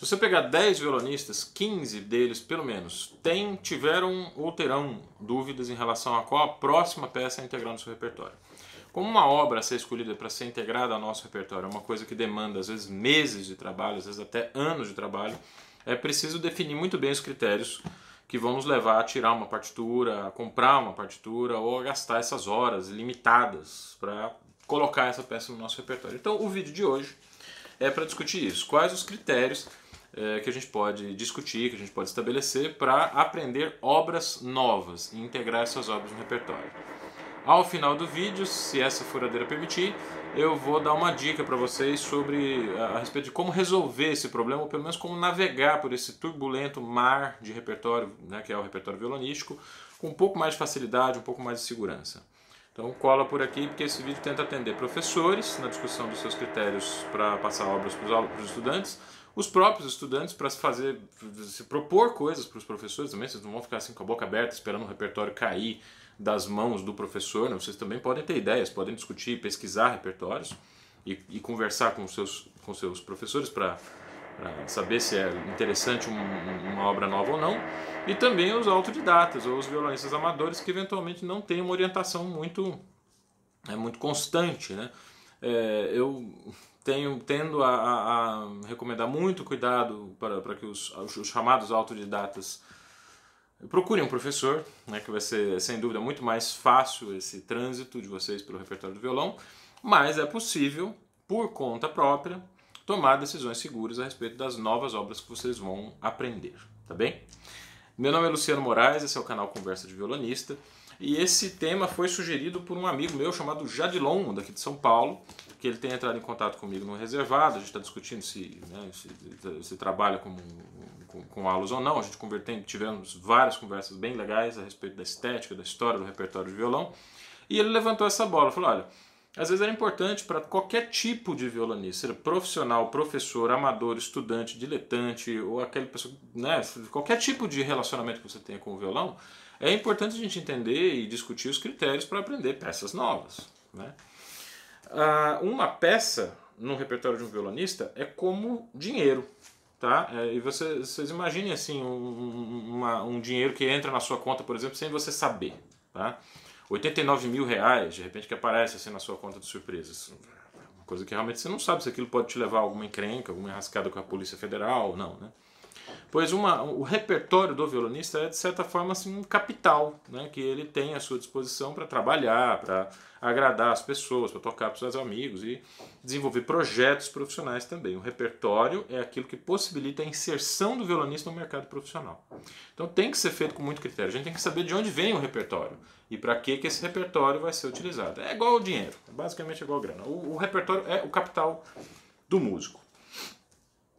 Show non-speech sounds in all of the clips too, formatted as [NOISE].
Se você pegar 10 violonistas, 15 deles, pelo menos, tem, tiveram ou terão dúvidas em relação a qual a próxima peça a integrar no seu repertório. Como uma obra a ser escolhida para ser integrada ao nosso repertório é uma coisa que demanda, às vezes, meses de trabalho, às vezes até anos de trabalho, é preciso definir muito bem os critérios que vão nos levar a tirar uma partitura, a comprar uma partitura ou a gastar essas horas limitadas para colocar essa peça no nosso repertório. Então, o vídeo de hoje é para discutir isso. Quais os critérios é, que a gente pode discutir, que a gente pode estabelecer para aprender obras novas e integrar essas obras no repertório. Ao final do vídeo, se essa furadeira permitir, eu vou dar uma dica para vocês sobre a, a, respeito de como resolver esse problema, ou pelo menos como navegar por esse turbulento mar de repertório, né, que é o repertório violonístico, com um pouco mais de facilidade, um pouco mais de segurança. Então cola por aqui porque esse vídeo tenta atender professores na discussão dos seus critérios para passar obras para os estudantes, os próprios estudantes para se fazer, se propor coisas para os professores também, vocês não vão ficar assim com a boca aberta esperando o repertório cair das mãos do professor, né? vocês também podem ter ideias, podem discutir, pesquisar repertórios e, e conversar com seus, com seus professores para saber se é interessante um, uma obra nova ou não, e também os autodidatas ou os violonistas amadores que eventualmente não têm uma orientação muito, é, muito constante. Né? É, eu tenho tendo a, a, a, recomendar muito cuidado para, para que os, os chamados autodidatas procurem um professor, né, que vai ser sem dúvida muito mais fácil esse trânsito de vocês pelo repertório do violão, mas é possível, por conta própria, tomar decisões seguras a respeito das novas obras que vocês vão aprender, tá bem? Meu nome é Luciano Moraes, esse é o canal Conversa de Violonista, e esse tema foi sugerido por um amigo meu chamado Jadilon, daqui de São Paulo, que ele tem entrado em contato comigo no reservado, a gente está discutindo se, né, se, se trabalha como com, com aulas ou não. A gente tivemos várias conversas bem legais a respeito da estética, da história do repertório de violão. E ele levantou essa bola, falou: olha, às vezes era importante para qualquer tipo de violonista, seja profissional, professor, amador, estudante, diletante ou aquele pessoa, né, qualquer tipo de relacionamento que você tenha com o violão, é importante a gente entender e discutir os critérios para aprender peças novas. Né? Ah, uma peça no repertório de um violonista é como dinheiro tá? É, e você, vocês imaginem assim um, uma, um dinheiro que entra na sua conta, por exemplo, sem você saber, tá? 89 mil reais, de repente que aparece assim na sua conta de surpresas. Uma coisa que realmente você não sabe se aquilo pode te levar a alguma encrenca, alguma enrascada com a Polícia Federal ou não, né? Pois uma, o repertório do violonista é, de certa forma, assim, um capital né, que ele tem à sua disposição para trabalhar, para agradar as pessoas, para tocar para os seus amigos e desenvolver projetos profissionais também. O repertório é aquilo que possibilita a inserção do violonista no mercado profissional. Então tem que ser feito com muito critério. A gente tem que saber de onde vem o repertório e para que, que esse repertório vai ser utilizado. É igual ao dinheiro, é basicamente igual ao grana. O, o repertório é o capital do músico.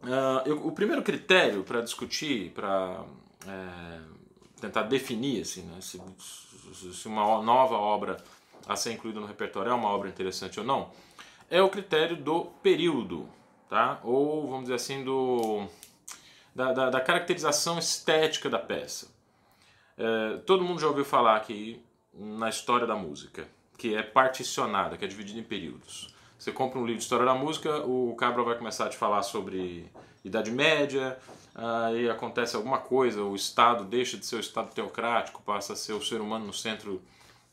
Uh, eu, o primeiro critério para discutir, para é, tentar definir assim, né, se, se, uma nova obra a ser incluída no repertório é uma obra interessante ou não, é o critério do período, tá? ou vamos dizer assim, do, da, da, da caracterização estética da peça. É, todo mundo já ouviu falar aqui na história da música, que é particionada, que é dividida em períodos. Você compra um livro de história da música, o cabra vai começar a te falar sobre Idade Média, aí acontece alguma coisa, o Estado deixa de ser o Estado teocrático, passa a ser o ser humano no centro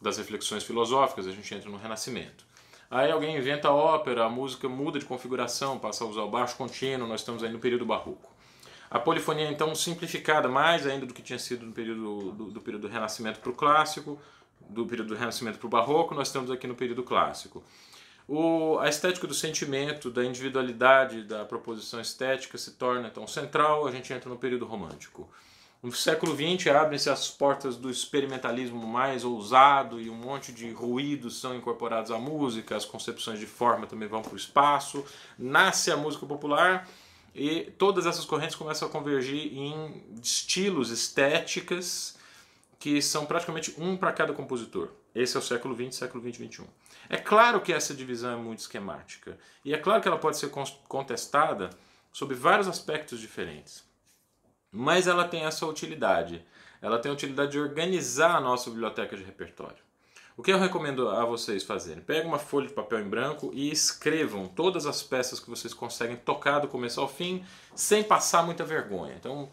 das reflexões filosóficas, a gente entra no Renascimento. Aí alguém inventa a ópera, a música muda de configuração, passa a usar o baixo contínuo, nós estamos aí no período barroco. A polifonia então simplificada mais ainda do que tinha sido no período do, do período do Renascimento para o clássico, do período do Renascimento para o barroco, nós estamos aqui no período clássico. O, a estética do sentimento, da individualidade, da proposição estética se torna então central, a gente entra no período romântico. No século XX abrem-se as portas do experimentalismo mais ousado e um monte de ruídos são incorporados à música, as concepções de forma também vão para o espaço, nasce a música popular e todas essas correntes começam a convergir em estilos, estéticas que são praticamente um para cada compositor. Esse é o século XX, século XX, XXI. É claro que essa divisão é muito esquemática. E é claro que ela pode ser contestada sob vários aspectos diferentes. Mas ela tem essa utilidade. Ela tem a utilidade de organizar a nossa biblioteca de repertório. O que eu recomendo a vocês fazerem? Peguem uma folha de papel em branco e escrevam todas as peças que vocês conseguem tocar do começo ao fim, sem passar muita vergonha. Então,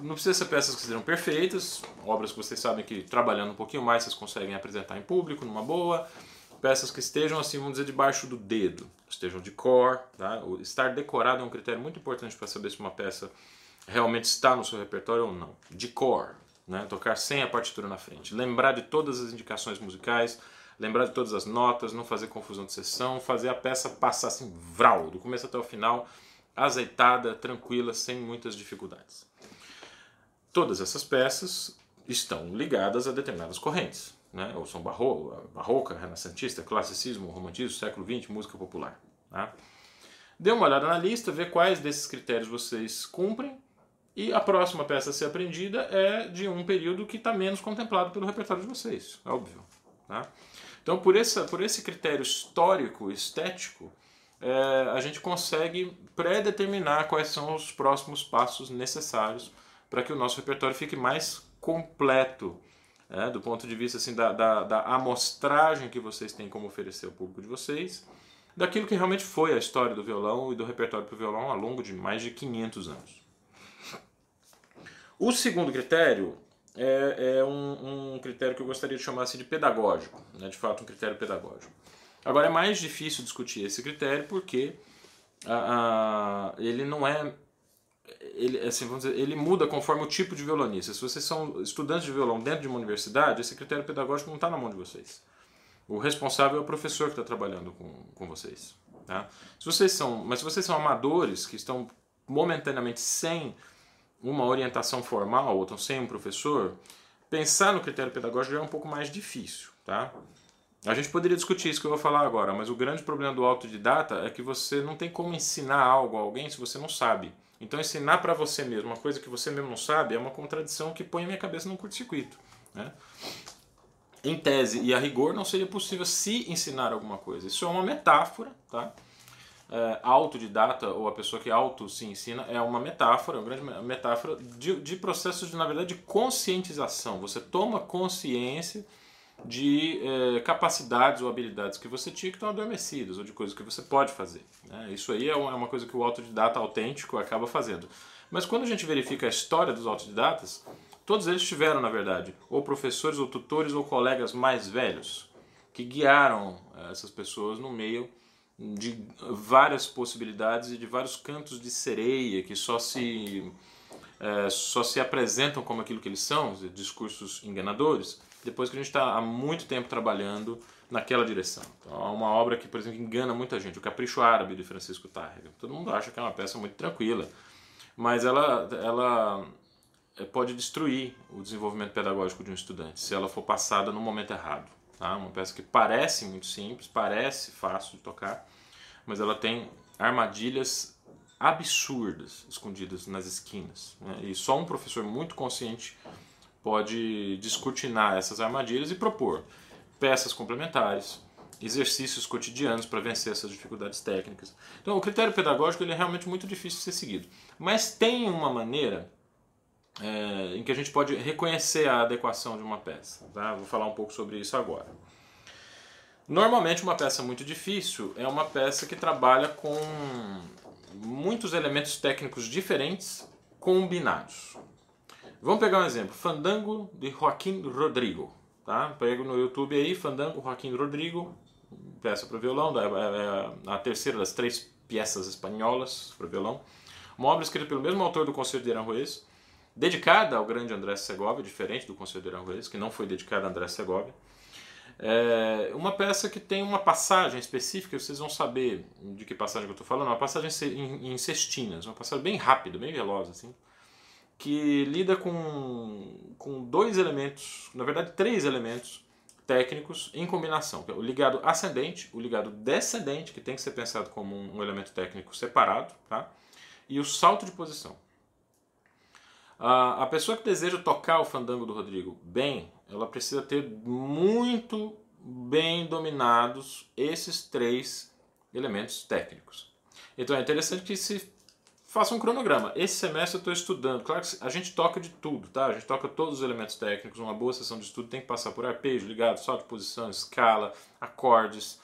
não precisa ser peças que sejam perfeitas, obras que vocês sabem que trabalhando um pouquinho mais vocês conseguem apresentar em público, numa boa. Peças que estejam, assim, vamos dizer, debaixo do dedo, estejam de cor. Tá? O estar decorado é um critério muito importante para saber se uma peça realmente está no seu repertório ou não. De cor, né? tocar sem a partitura na frente. Lembrar de todas as indicações musicais, lembrar de todas as notas, não fazer confusão de sessão, fazer a peça passar assim, vral, do começo até o final, azeitada, tranquila, sem muitas dificuldades. Todas essas peças estão ligadas a determinadas correntes, né? ou são barro, barroca, renascentista, classicismo, romantismo, século XX, música popular. Tá? Dê uma olhada na lista, vê quais desses critérios vocês cumprem e a próxima peça a ser aprendida é de um período que está menos contemplado pelo repertório de vocês, óbvio. Tá? Então, por, essa, por esse critério histórico, estético, é, a gente consegue pré-determinar quais são os próximos passos necessários para que o nosso repertório fique mais completo, é, do ponto de vista assim, da, da, da amostragem que vocês têm como oferecer ao público de vocês, daquilo que realmente foi a história do violão e do repertório para o violão ao longo de mais de 500 anos. O segundo critério é, é um, um, critério que eu gostaria de chamar assim de pedagógico, né? de fato um critério pedagógico. Agora é mais difícil discutir esse critério porque a, ele não é ele, assim, vamos dizer, ele muda conforme o tipo de violonista. Se vocês são estudantes de violão dentro de uma universidade, esse critério pedagógico não está na mão de vocês. O responsável é o professor que está trabalhando com, com vocês. Tá? Se vocês são, mas se vocês são amadores que estão momentaneamente sem uma orientação formal ou estão sem um professor, pensar no critério pedagógico é um pouco mais difícil, tá? A gente poderia discutir isso que eu vou falar agora, mas o grande problema do autodidata é que você não tem como ensinar algo a alguém se você não sabe. Então ensinar para você mesmo uma coisa que você mesmo não sabe é uma contradição que põe a minha cabeça num curto-circuito, né? Em tese e a rigor não seria possível se ensinar alguma coisa. Isso é uma metáfora, tá? é, autodidata ou a pessoa que auto se ensina é uma metáfora, uma grande metáfora de, de processos de, na verdade, de conscientização. Você toma consciência de é, capacidades ou habilidades que você tinha que estão adormecidas ou de coisas que você pode fazer. Né? Isso aí é uma, é uma coisa que o autodidata autêntico acaba fazendo. Mas quando a gente verifica a história dos autodidatas, todos eles tiveram, na verdade, ou professores, ou tutores, ou colegas mais velhos que guiaram é, essas pessoas no meio de várias possibilidades e de vários cantos de sereia que só se é, só se apresentam como aquilo que eles são, discursos enganadores, depois que a gente está há muito tempo trabalhando naquela direção. Então, há uma obra que, por exemplo, engana muita gente, o Capricho Árabe de Francisco Tárrega. Todo mundo acha que é uma peça muito tranquila, mas ela, ela é, pode destruir o desenvolvimento pedagógico de um estudante se ela for passada no momento errado. Tá? Uma peça que parece muito simples, parece fácil de tocar, mas ela tem armadilhas absurdas escondidas nas esquinas. Né? E só um professor muito consciente pode descortinar essas armadilhas e propor peças complementares, exercícios cotidianos para vencer essas dificuldades técnicas. Então, o critério pedagógico ele é realmente muito difícil de ser seguido. Mas tem uma maneira é, em que a gente pode reconhecer a adequação de uma peça. Tá? Vou falar um pouco sobre isso agora. Normalmente, uma peça muito difícil é uma peça que trabalha com muitos elementos técnicos diferentes combinados. Vamos pegar um exemplo: Fandango de Joaquim Rodrigo. Tá? Pego no YouTube aí, Fandango Joaquim Rodrigo, peça para violão, é, é, é a terceira das três peças espanholas para violão. Uma obra escrita pelo mesmo autor do Concerto de Aranjuez dedicada ao grande André Segovia, diferente do Conselheiro Aranjuez, que não foi dedicada a André Segovia. É uma peça que tem uma passagem específica, vocês vão saber de que passagem que eu estou falando, uma passagem em cestinas, uma passagem bem rápida, bem veloz, assim, que lida com, com dois elementos, na verdade três elementos técnicos em combinação, é o ligado ascendente, o ligado descendente, que tem que ser pensado como um, elemento técnico separado, tá? e o salto de posição. A pessoa que deseja tocar o fandango do Rodrigo bem, ela precisa ter muito bem dominados esses três elementos técnicos. Então é interessante que se faça um cronograma. Esse semestre eu estou estudando. Claro que a gente toca de tudo, tá? A gente toca todos os elementos técnicos. Uma boa sessão de estudo tem que passar por arpejo, ligado, salto de posição, escala, acordes,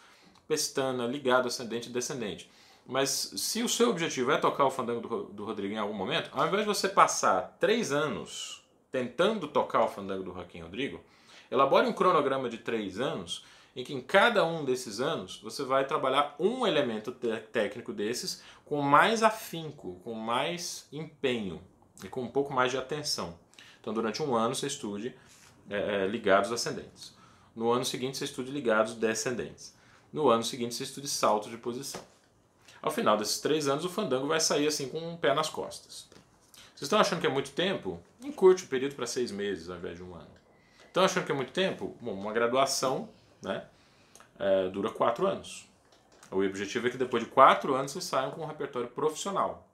pestana, ligado, ascendente e descendente. Mas se o seu objetivo é tocar o fandango do, do Rodrigo em algum momento, ao invés de você passar três anos tentando tocar o fandango do Joaquim Rodrigo, elabore um cronograma de três anos em que em cada um desses anos você vai trabalhar um elemento técnico desses com mais afinco, com mais empenho e com um pouco mais de atenção. Então, durante um ano você estude é, ligados ascendentes. No ano seguinte você estude ligados descendentes. No ano seguinte você estude salto de posição. Ao final desses três anos, o fandango vai sair assim com um pé nas costas. Vocês estão achando que é muito tempo? Encurte o período para seis meses ao invés de um ano. Estão achando que é muito tempo? Bom, uma graduação né, é, dura quatro anos. O objetivo é que depois de quatro anos vocês saiam com um repertório profissional.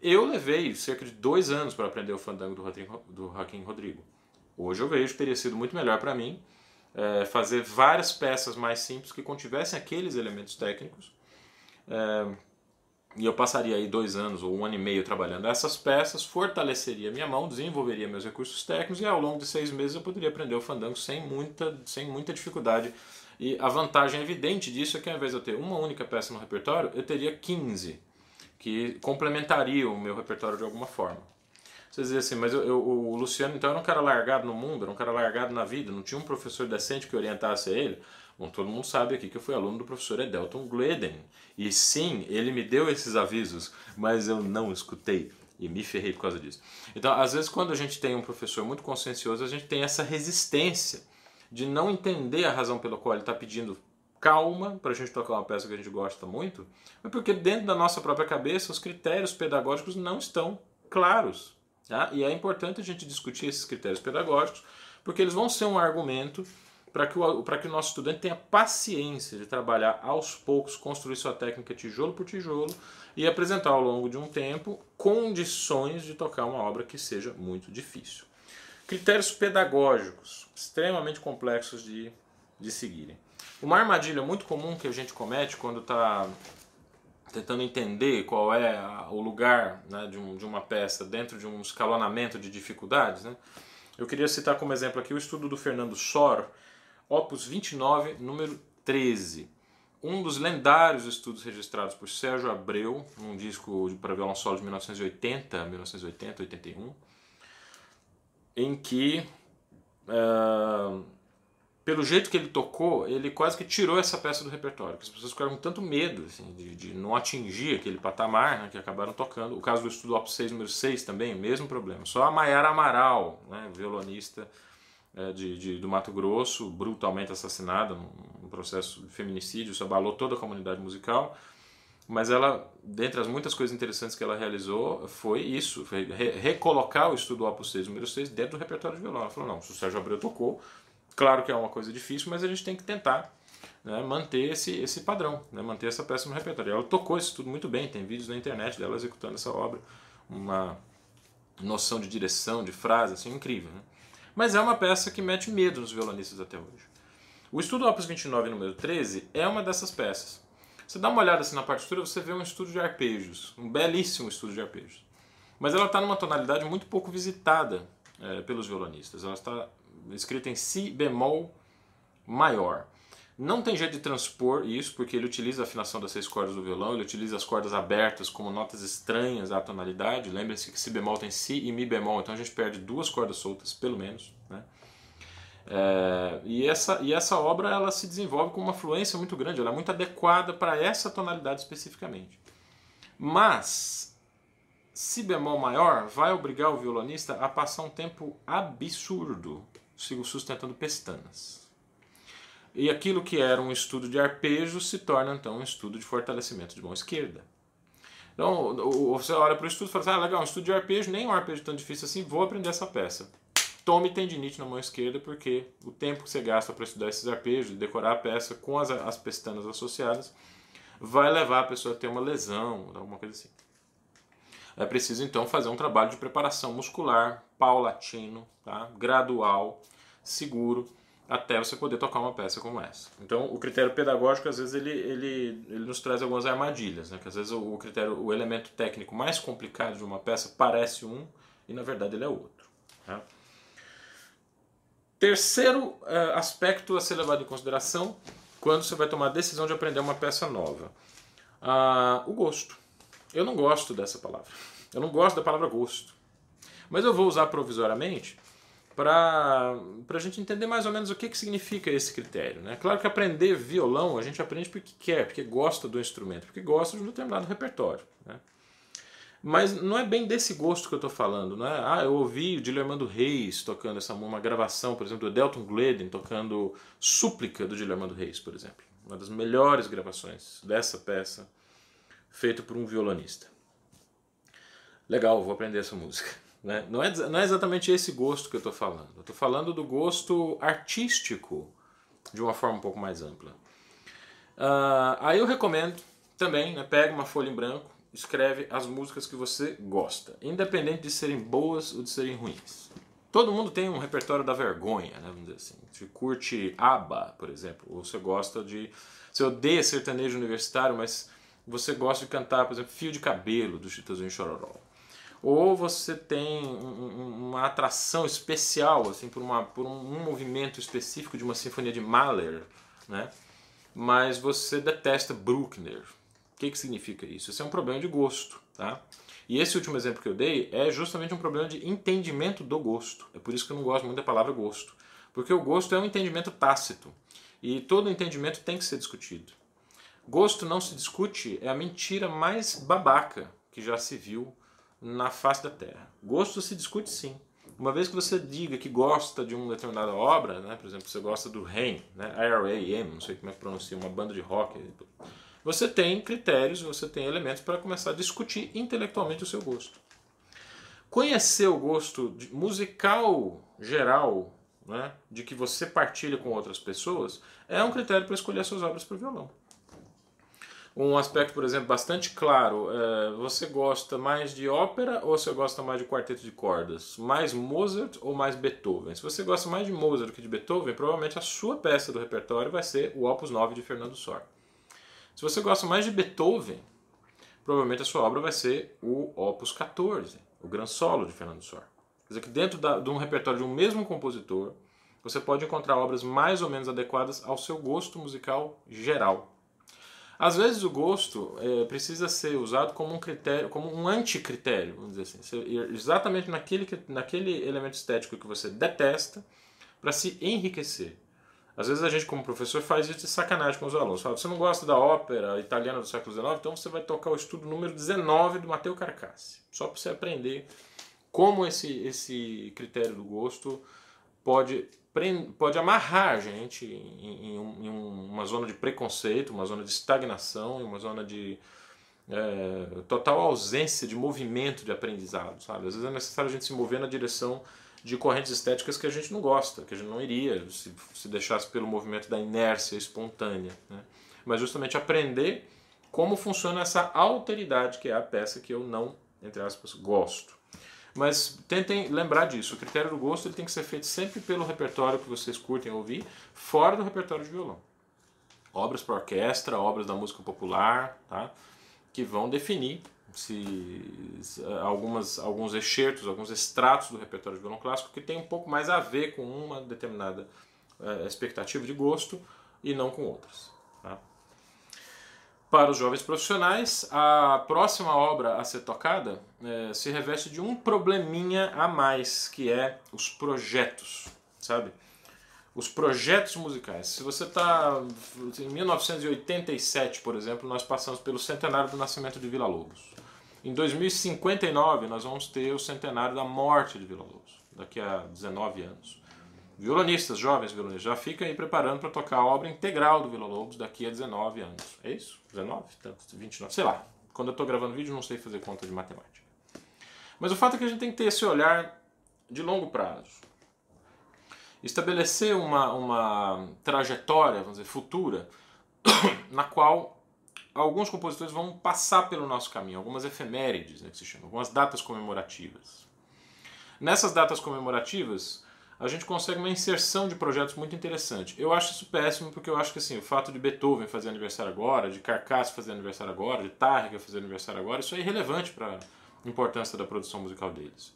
Eu levei cerca de dois anos para aprender o fandango do Joaquim Rodrigo. Hoje eu vejo que teria sido muito melhor para mim é, fazer várias peças mais simples que contivessem aqueles elementos técnicos é, e eu passaria aí dois anos ou um ano e meio trabalhando essas peças, fortaleceria minha mão, desenvolveria meus recursos técnicos e ao longo de seis meses eu poderia aprender o fandango sem muita, sem muita dificuldade. E a vantagem evidente disso é que ao invés de eu ter uma única peça no repertório, eu teria 15, que complementariam o meu repertório de alguma forma. Vocês dizem assim, mas eu, eu, o Luciano então era um cara largado no mundo, era um cara largado na vida, não tinha um professor decente que orientasse ele. Bom, todo mundo sabe aqui que eu fui aluno do professor Edelton Gleden. E sim, ele me deu esses avisos, mas eu não escutei e me ferrei por causa disso. Então, às vezes, quando a gente tem um professor muito consciencioso, a gente tem essa resistência de não entender a razão pela qual ele está pedindo calma para a gente tocar uma peça que a gente gosta muito, mas porque dentro da nossa própria cabeça os critérios pedagógicos não estão claros. Tá? E é importante a gente discutir esses critérios pedagógicos, porque eles vão ser um argumento para que, o, que o nosso estudante tenha paciência de trabalhar aos poucos, construir sua técnica tijolo por tijolo e apresentar ao longo de um tempo condições de tocar uma obra que seja muito difícil. Critérios pedagógicos extremamente complexos de, de seguirem. Uma armadilha muito comum que a gente comete quando está tentando entender qual é o lugar né, de, um, de, uma peça dentro de um escalonamento de dificuldades. Né? Eu queria citar como exemplo aqui o estudo do Fernando Sor, Opus 29, número 13. Um dos lendários estudos registrados por Sérgio Abreu, num disco para violão solo de 1980, 1980, 81, em que, uh, pelo jeito que ele tocou, ele quase que tirou essa peça do repertório. As pessoas ficaram com tanto medo assim, de, de, não atingir aquele patamar né, que acabaram tocando. O caso do estudo Opus 6, número 6 também, mesmo problema. Só a Maiara Amaral, né, violonista é, de, de, do Mato Grosso, brutalmente assassinada num processo de feminicídio, isso abalou toda a comunidade musical. Mas ela, dentre as muitas coisas interessantes que ela realizou, foi isso, foi re recolocar o estudo Opus 6, número 6, dentro do repertório de violão. Ela falou, não, se o Sérgio Abreu tocou, claro que é uma coisa difícil, mas a gente tem que tentar né, manter esse, esse padrão, né, manter essa peça no repertório. Ela tocou isso tudo muito bem, tem vídeos na internet dela executando essa obra, uma noção de direção, de frase, assim, incrível. Né? Mas é uma peça que mete medo nos violonistas até hoje. O estudo Opus 29, número 13, é uma dessas peças. Você dá uma olhada assim na partitura, você vê um estudo de arpejos, um belíssimo estudo de arpejos. Mas ela está numa tonalidade muito pouco visitada é, pelos violonistas. Ela está escrita em Si bemol maior. Não tem jeito de transpor isso, porque ele utiliza a afinação das seis cordas do violão, ele utiliza as cordas abertas como notas estranhas à tonalidade. Lembrem-se que Si bemol tem Si e Mi bemol, então a gente perde duas cordas soltas, pelo menos. Né? É, e, essa, e essa obra ela se desenvolve com uma fluência muito grande, ela é muito adequada para essa tonalidade especificamente. Mas Si bemol maior vai obrigar o violonista a passar um tempo absurdo sustentando pestanas. E aquilo que era um estudo de arpejo se torna então um estudo de fortalecimento de mão esquerda. Então você olha para o estudo e fala assim, ah, legal, um estudo de arpejo, nem um arpejo tão difícil assim, vou aprender essa peça. Tome tendinite na mão esquerda, porque o tempo que você gasta para estudar esses arpejos decorar a peça com as, as pestanas associadas vai levar a pessoa a ter uma lesão, alguma coisa assim. É preciso então fazer um trabalho de preparação muscular, paulatino, tá? gradual, seguro, até você poder tocar uma peça como essa. Então, o critério pedagógico, às vezes, ele, ele, ele nos traz algumas armadilhas, né? que às vezes o, critério, o elemento técnico mais complicado de uma peça parece um e, na verdade, ele é outro. Tá? Terceiro uh, aspecto a ser levado em consideração quando você vai tomar a decisão de aprender uma peça nova. Uh, o gosto. Eu não gosto dessa palavra. Eu não gosto da palavra gosto. Mas eu vou usar provisoriamente para a gente entender mais ou menos o que, que significa esse critério. Né? Claro que aprender violão a gente aprende porque quer, porque gosta do instrumento, porque gosta de um determinado repertório. Né? Mas não é bem desse gosto que eu estou falando. Não é? Ah, eu ouvi o Dilermando Reis tocando essa uma gravação, por exemplo, do Delton Gleden tocando Súplica do Dilermando Reis, por exemplo. Uma das melhores gravações dessa peça, feita por um violonista. Legal, vou aprender essa música. Né? Não, é, não é exatamente esse gosto que eu estou falando. Eu estou falando do gosto artístico de uma forma um pouco mais ampla. Uh, aí eu recomendo também, né, pega uma folha em branco, escreve as músicas que você gosta, independente de serem boas ou de serem ruins. Todo mundo tem um repertório da vergonha, né, vamos dizer assim. Você curte ABBA, por exemplo, ou você gosta de... Você odeia sertanejo universitário, mas você gosta de cantar, por exemplo, Fio de Cabelo, do Chitãozinho Chororó ou você tem um, uma atração especial assim por, uma, por um, movimento específico de uma sinfonia de Mahler, né? mas você detesta Bruckner. O que, que significa isso? Isso é um problema de gosto. Tá? E esse último exemplo que eu dei é justamente um problema de entendimento do gosto. É por isso que eu não gosto muito da palavra gosto. Porque o gosto é um entendimento tácito. E todo entendimento tem que ser discutido. Gosto não se discute é a mentira mais babaca que já se viu na face da Terra. Gosto se discute sim. Uma vez que você diga que gosta de uma determinada obra, né, por exemplo, você gosta do REM, né, IRAM, não sei como é que pronuncia, uma banda de rock, você tem critérios, você tem elementos para começar a discutir intelectualmente o seu gosto. Conhecer o gosto musical geral, né, de que você partilha com outras pessoas, é um critério para escolher suas obras para o violão. Um aspecto, por exemplo, bastante claro: é, você gosta mais de ópera ou você gosta mais de quarteto de cordas? Mais Mozart ou mais Beethoven? Se você gosta mais de Mozart do que de Beethoven, provavelmente a sua peça do repertório vai ser o Opus 9 de Fernando Sor. Se você gosta mais de Beethoven, provavelmente a sua obra vai ser o Opus 14, o Gran Solo de Fernando Sor. Quer dizer que dentro da, de um repertório de um mesmo compositor, você pode encontrar obras mais ou menos adequadas ao seu gosto musical geral. Às vezes o gosto é, precisa ser usado como um critério, como um anticritério, vamos dizer assim. Exatamente naquele, naquele elemento estético que você detesta para se enriquecer. Às vezes a gente, como professor, faz isso de sacanagem com os alunos. Fala, você não gosta da ópera italiana do século XIX, então você vai tocar o estudo número 19 do Matteo Carcassi. Só para você aprender como esse, esse critério do gosto pode pode amarrar a gente em, em, em, uma zona de preconceito, uma zona de estagnação, uma zona de é, total ausência de movimento de aprendizado, sabe? Às vezes é necessário a gente se mover na direção de correntes estéticas que a gente não gosta, que a gente não iria se, se deixasse pelo movimento da inércia espontânea, né? Mas justamente aprender como funciona essa alteridade que é a peça que eu não, entre aspas, gosto. Mas tentem lembrar disso. O critério do gosto ele tem que ser feito sempre pelo repertório que vocês curtem ouvir, fora do repertório de violão. Obras para orquestra, obras da música popular, tá? que vão definir se, se algumas, alguns excertos, alguns extratos do repertório de violão clássico que tem um pouco mais a ver com uma determinada é, expectativa de gosto e não com outras. Tá? Para os jovens profissionais, a próxima obra a ser tocada é, se reveste de um probleminha a mais, que é os projetos, sabe? Os projetos musicais. Se você está em 1987, por exemplo, nós passamos pelo centenário do nascimento de Vila Lobos. Em 2059, nós vamos ter o centenário da morte de Vila Lobos, daqui a 19 anos. Violonistas, jovens violonistas, já fica aí preparando para tocar a obra integral do Vila Lobos daqui a 19 anos. É isso? 19? 29? Sei lá. Quando eu estou gravando vídeo, não sei fazer conta de matemática. Mas o fato é que a gente tem que ter esse olhar de longo prazo. Estabelecer uma, uma trajetória, vamos dizer, futura, [COUGHS] na qual alguns compositores vão passar pelo nosso caminho, algumas efemérides, né, que se chamam, algumas datas comemorativas. Nessas datas comemorativas, a gente consegue uma inserção de projetos muito interessante. Eu acho isso péssimo porque eu acho que assim, o fato de Beethoven fazer aniversário agora, de Carcass fazer aniversário agora, de Tarrega fazer aniversário agora, isso é irrelevante para a importância da produção musical deles.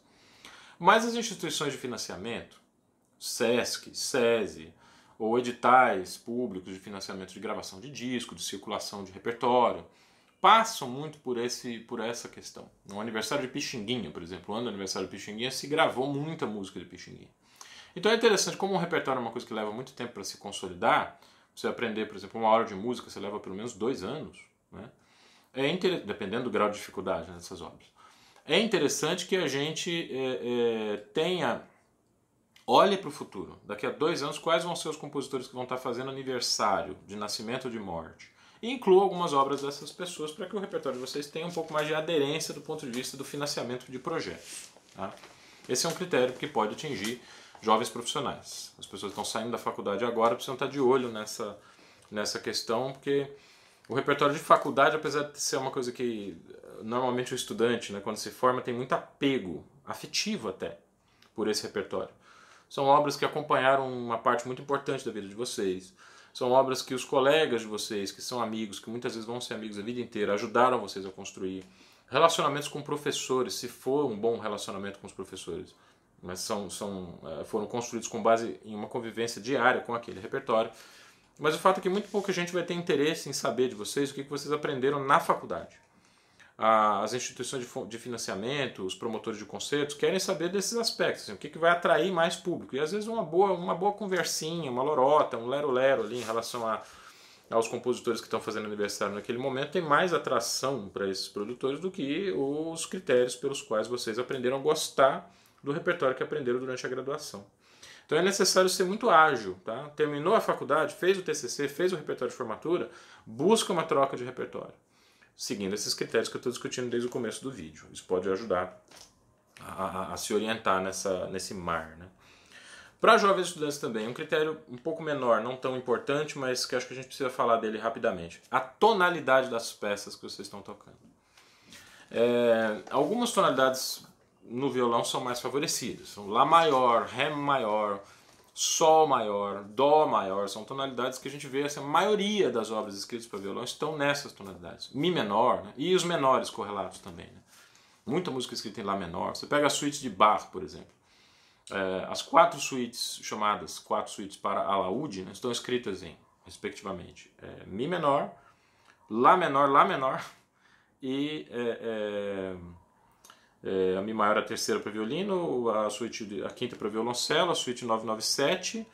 Mas as instituições de financiamento, SESC, SESI, ou editais públicos de financiamento de gravação de disco, de circulação de repertório, passam muito por, esse, por essa questão. No aniversário de Pixinguinha, por exemplo, o ano do aniversário de Pixinguinha, se gravou muita música de Pixinguinha. Então é interessante, como um repertório é uma coisa que leva muito tempo para se consolidar, você aprender, por exemplo, uma hora de música, você leva pelo menos dois anos, né? é inter... dependendo do grau de dificuldade dessas obras. É interessante que a gente é, é, tenha olhe para o futuro. Daqui a dois anos, quais vão ser os compositores que vão estar fazendo aniversário de nascimento ou de morte? E inclua algumas obras dessas pessoas para que o repertório de vocês tenha um pouco mais de aderência do ponto de vista do financiamento de projetos. Tá? Esse é um critério que pode atingir jovens profissionais. As pessoas estão saindo da faculdade agora precisam estar de olho nessa, nessa questão, porque o repertório de faculdade, apesar de ser uma coisa que normalmente o estudante, né, quando se forma, tem muito apego, afetivo até, por esse repertório. São obras que acompanharam uma parte muito importante da vida de vocês. São obras que os colegas de vocês, que são amigos, que muitas vezes vão ser amigos a vida inteira, ajudaram vocês a construir. Relacionamentos com professores, se for um bom relacionamento com os professores, mas são, são, eh, foram construídos com base em uma convivência diária com aquele repertório. Mas o fato é que muito pouca gente vai ter interesse em saber de vocês o que vocês aprenderam na faculdade as instituições de financiamento, os promotores de concertos, querem saber desses aspectos, assim, o que vai atrair mais público. E às vezes uma boa, uma boa conversinha, uma lorota, um lero-lero ali em relação a, aos compositores que estão fazendo aniversário naquele momento tem mais atração para esses produtores do que os critérios pelos quais vocês aprenderam a gostar do repertório que aprenderam durante a graduação. Então é necessário ser muito ágil. Tá? Terminou a faculdade, fez o TCC, fez o repertório de formatura, busca uma troca de repertório seguindo esses critérios que eu estou discutindo desde o começo do vídeo. Isso pode ajudar a, a, a se orientar nessa, nesse mar. Né? Para jovens estudantes também, um critério um pouco menor, não tão importante, mas que acho que a gente precisa falar dele rapidamente. A tonalidade das peças que vocês estão tocando. É, algumas tonalidades no violão são mais favorecidas. São Lá maior, Ré maior, Sol maior, Dó maior, são tonalidades que a gente vê, assim, a maioria das obras escritas para violão estão nessas tonalidades. Mi menor, né? e os menores correlatos também. Né? Muita música escrita em Lá menor. Você pega a suíte de Bach, por exemplo. É, as quatro suítes chamadas quatro suítes para alaúde né, estão escritas em, respectivamente, é, Mi menor, Lá menor, Lá menor [LAUGHS] e é, é a Mi maior a terceira para violino, a suíte a quinta para violoncelo, a suíte 997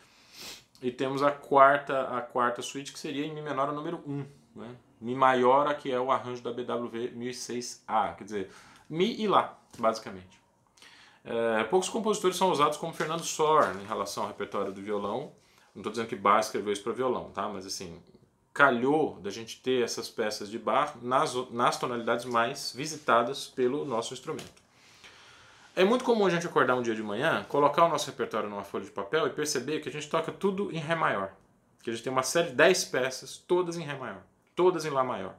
e temos a quarta a quarta suíte que seria em Mi menor a número 1, né? Mi maior que é o arranjo da BWV 1006A, quer dizer, Mi e Lá, basicamente. É, poucos compositores são usados como Fernando Sor em relação ao repertório do violão. Não estou dizendo que Bach escreveu isso para violão, tá? Mas assim, calhou da gente ter essas peças de bar nas, nas tonalidades mais visitadas pelo nosso instrumento. É muito comum a gente acordar um dia de manhã, colocar o nosso repertório numa folha de papel e perceber que a gente toca tudo em Ré maior. Que a gente tem uma série de 10 peças, todas em Ré maior, todas em Lá maior.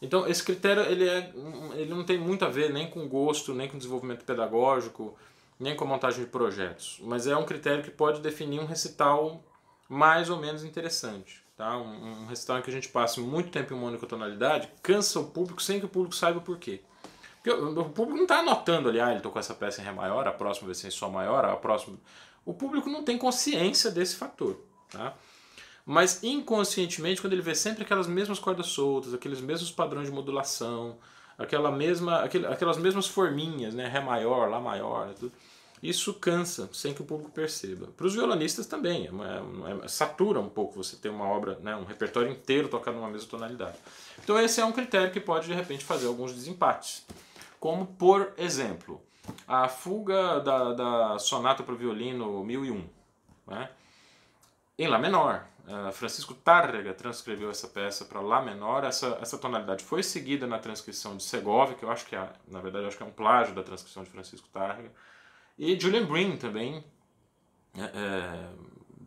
Então esse critério ele, é, ele não tem muito a ver nem com gosto, nem com desenvolvimento pedagógico, nem com montagem de projetos. Mas é um critério que pode definir um recital mais ou menos interessante. Tá? Um, um em que a gente passe muito tempo em uma única tonalidade cansa o público sem que o público saiba por quê. Porque o, o público não está anotando ali, ah, ele tocou essa peça em Ré maior, a próxima vai ser em Sol maior, a próxima. O público não tem consciência desse fator. Tá? Mas inconscientemente, quando ele vê sempre aquelas mesmas cordas soltas, aqueles mesmos padrões de modulação, aquela mesma, aquelas mesmas forminhas, né? Ré maior, Lá maior, né? tudo isso cansa, sem que o público perceba. Para os violonistas também, é, é, é, satura um pouco você ter uma obra, né, um repertório inteiro tocado numa mesma tonalidade. Então esse é um critério que pode de repente fazer alguns desempates. Como, por exemplo, a fuga da, da sonata para violino 1001, né, em Lá menor. Uh, Francisco Tárrega transcreveu essa peça para Lá menor. Essa, essa tonalidade foi seguida na transcrição de Segovia, que eu acho que é, na verdade, acho que é um plágio da transcrição de Francisco Tárrega. E Julian Green também é, é,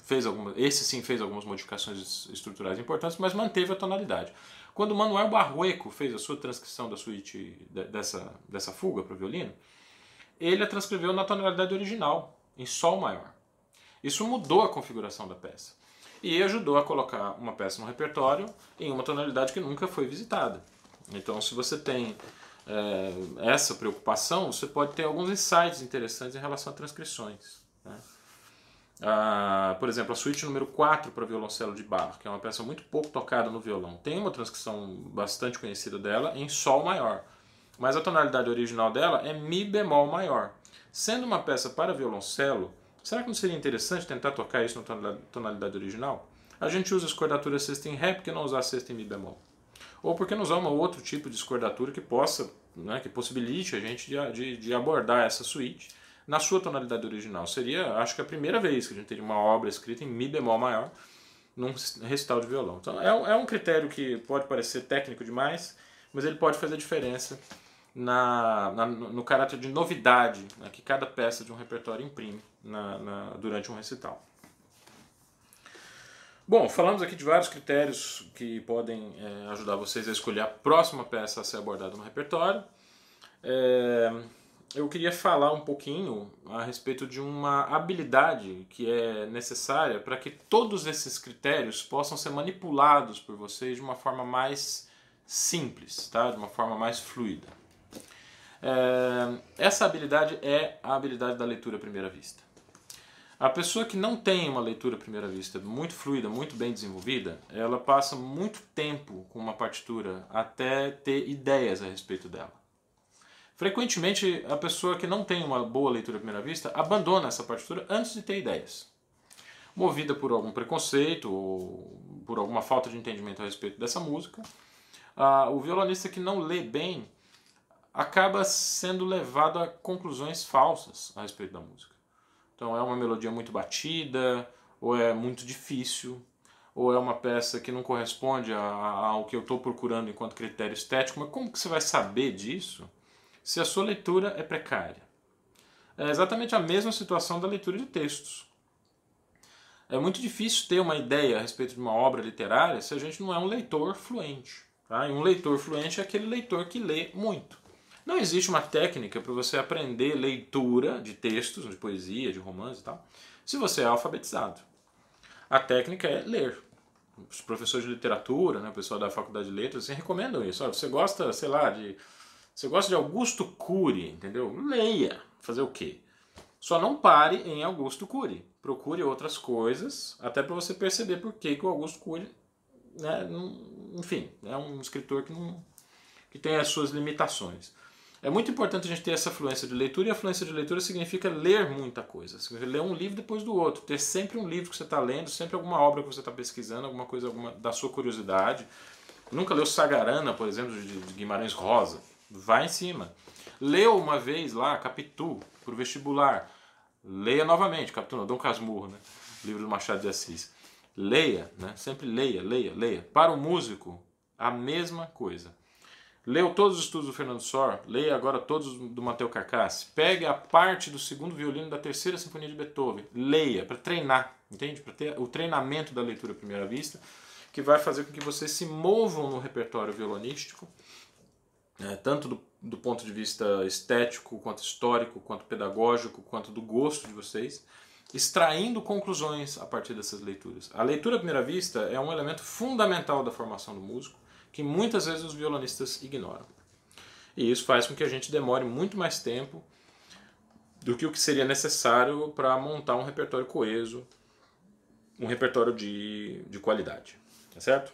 fez algumas, esse sim fez algumas modificações estruturais importantes, mas manteve a tonalidade. Quando Manuel Barrueco fez a sua transcrição da suíte dessa, dessa fuga para o violino, ele a transcreveu na tonalidade original, em Sol maior. Isso mudou a configuração da peça e ajudou a colocar uma peça no repertório em uma tonalidade que nunca foi visitada. Então, se você tem é, essa preocupação, você pode ter alguns insights interessantes em relação a transcrições. Né? Ah, por exemplo, a suíte número 4 para violoncelo de Bach, que é uma peça muito pouco tocada no violão. Tem uma transcrição bastante conhecida dela em Sol maior, mas a tonalidade original dela é Mi bemol maior. Sendo uma peça para violoncelo, será que não seria interessante tentar tocar isso na tonalidade original? A gente usa a escordatura sexta em Ré, porque não usar sexta em Mi bemol? Ou porque não usar um outro tipo de escordatura que possa, né, que possibilite a gente de, de, de abordar essa suíte na sua tonalidade original. Seria, acho que a primeira vez que a gente teria uma obra escrita em Mi bemol maior num recital de violão. Então é, é um critério que pode parecer técnico demais, mas ele pode fazer diferença na, na no caráter de novidade né, que cada peça de um repertório imprime na, durante um recital. Bom, falamos aqui de vários critérios que podem é, ajudar vocês a escolher a próxima peça a ser abordada no repertório. É, eu queria falar um pouquinho a respeito de uma habilidade que é necessária para que todos esses critérios possam ser manipulados por vocês de uma forma mais simples, tá? de uma forma mais fluida. É, essa habilidade é a habilidade da leitura à primeira vista. A pessoa que não tem uma leitura à primeira vista muito fluida, muito bem desenvolvida, ela passa muito tempo com uma partitura até ter ideias a respeito dela. Frequentemente, a pessoa que não tem uma boa leitura à primeira vista abandona essa partitura antes de ter ideias. Movida por algum preconceito ou por alguma falta de entendimento a respeito dessa música, o violonista que não lê bem acaba sendo levado a conclusões falsas a respeito da música. Então, é uma melodia muito batida, ou é muito difícil, ou é uma peça que não corresponde ao que eu estou procurando enquanto critério estético. Mas como que você vai saber disso? se a sua leitura é precária. É exatamente a mesma situação da leitura de textos. É muito difícil ter uma ideia a respeito de uma obra literária se a gente não é um leitor fluente. Tá? E um leitor fluente é aquele leitor que lê muito. Não existe uma técnica para você aprender leitura de textos, de poesia, de romance e tal, se você é alfabetizado. A técnica é ler. Os professores de literatura, né, o pessoal da faculdade de letras, assim, recomendam isso. Olha, você gosta, sei lá, de você gosta de Augusto Cury, entendeu? Leia. Fazer o quê? Só não pare em Augusto Cury. Procure outras coisas, até para você perceber por que, que o Augusto Cury, né, não, enfim, é um escritor que, não, que tem as suas limitações. É muito importante a gente ter essa fluência de leitura, e a fluência de leitura significa ler muita coisa. Significa ler um livro depois do outro, ter sempre um livro que você está lendo, sempre alguma obra que você está pesquisando, alguma coisa alguma, da sua curiosidade. Nunca leu Sagarana, por exemplo, de Guimarães Rosa. Vai em cima. Leu uma vez lá Capitu o vestibular. Leia novamente, Capitu, não, Dom Casmurro, né? livro do Machado de Assis. Leia, né? sempre leia, leia, leia. Para o músico, a mesma coisa. Leu todos os estudos do Fernando Sor, leia agora todos do Mateo Carcassi. Pegue a parte do segundo violino da terceira sinfonia de Beethoven. Leia, para treinar, entende? Para ter o treinamento da leitura à primeira vista, que vai fazer com que vocês se movam no repertório violonístico é, tanto do, do, ponto de vista estético, quanto histórico, quanto pedagógico, quanto do gosto de vocês, extraindo conclusões a partir dessas leituras. A leitura à primeira vista é um elemento fundamental da formação do músico, que muitas vezes os violonistas ignoram. E isso faz com que a gente demore muito mais tempo do que o que seria necessário para montar um repertório coeso, um repertório de, de qualidade. Tá certo?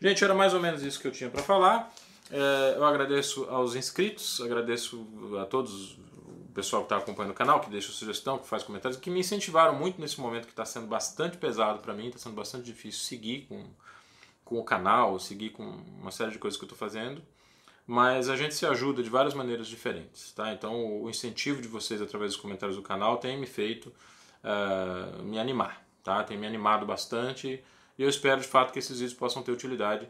Gente, era mais ou menos isso que eu tinha para falar. É, eu agradeço aos inscritos, agradeço a todos o pessoal que está acompanhando o canal, que deixa sugestão, que faz comentários, que me incentivaram muito nesse momento que está sendo bastante pesado para mim, está sendo bastante difícil seguir com, com o canal, seguir com uma série de coisas que eu estou fazendo. Mas a gente se ajuda de várias maneiras diferentes, tá? Então o incentivo de vocês através dos comentários do canal tem me feito uh, me animar, tá? Tem me animado bastante e eu espero de fato que esses vídeos possam ter utilidade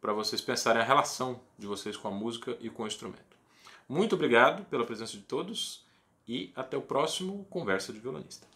para vocês pensarem a relação de vocês com a música e com o instrumento. Muito obrigado pela presença de todos e até o próximo Conversa de Violonista.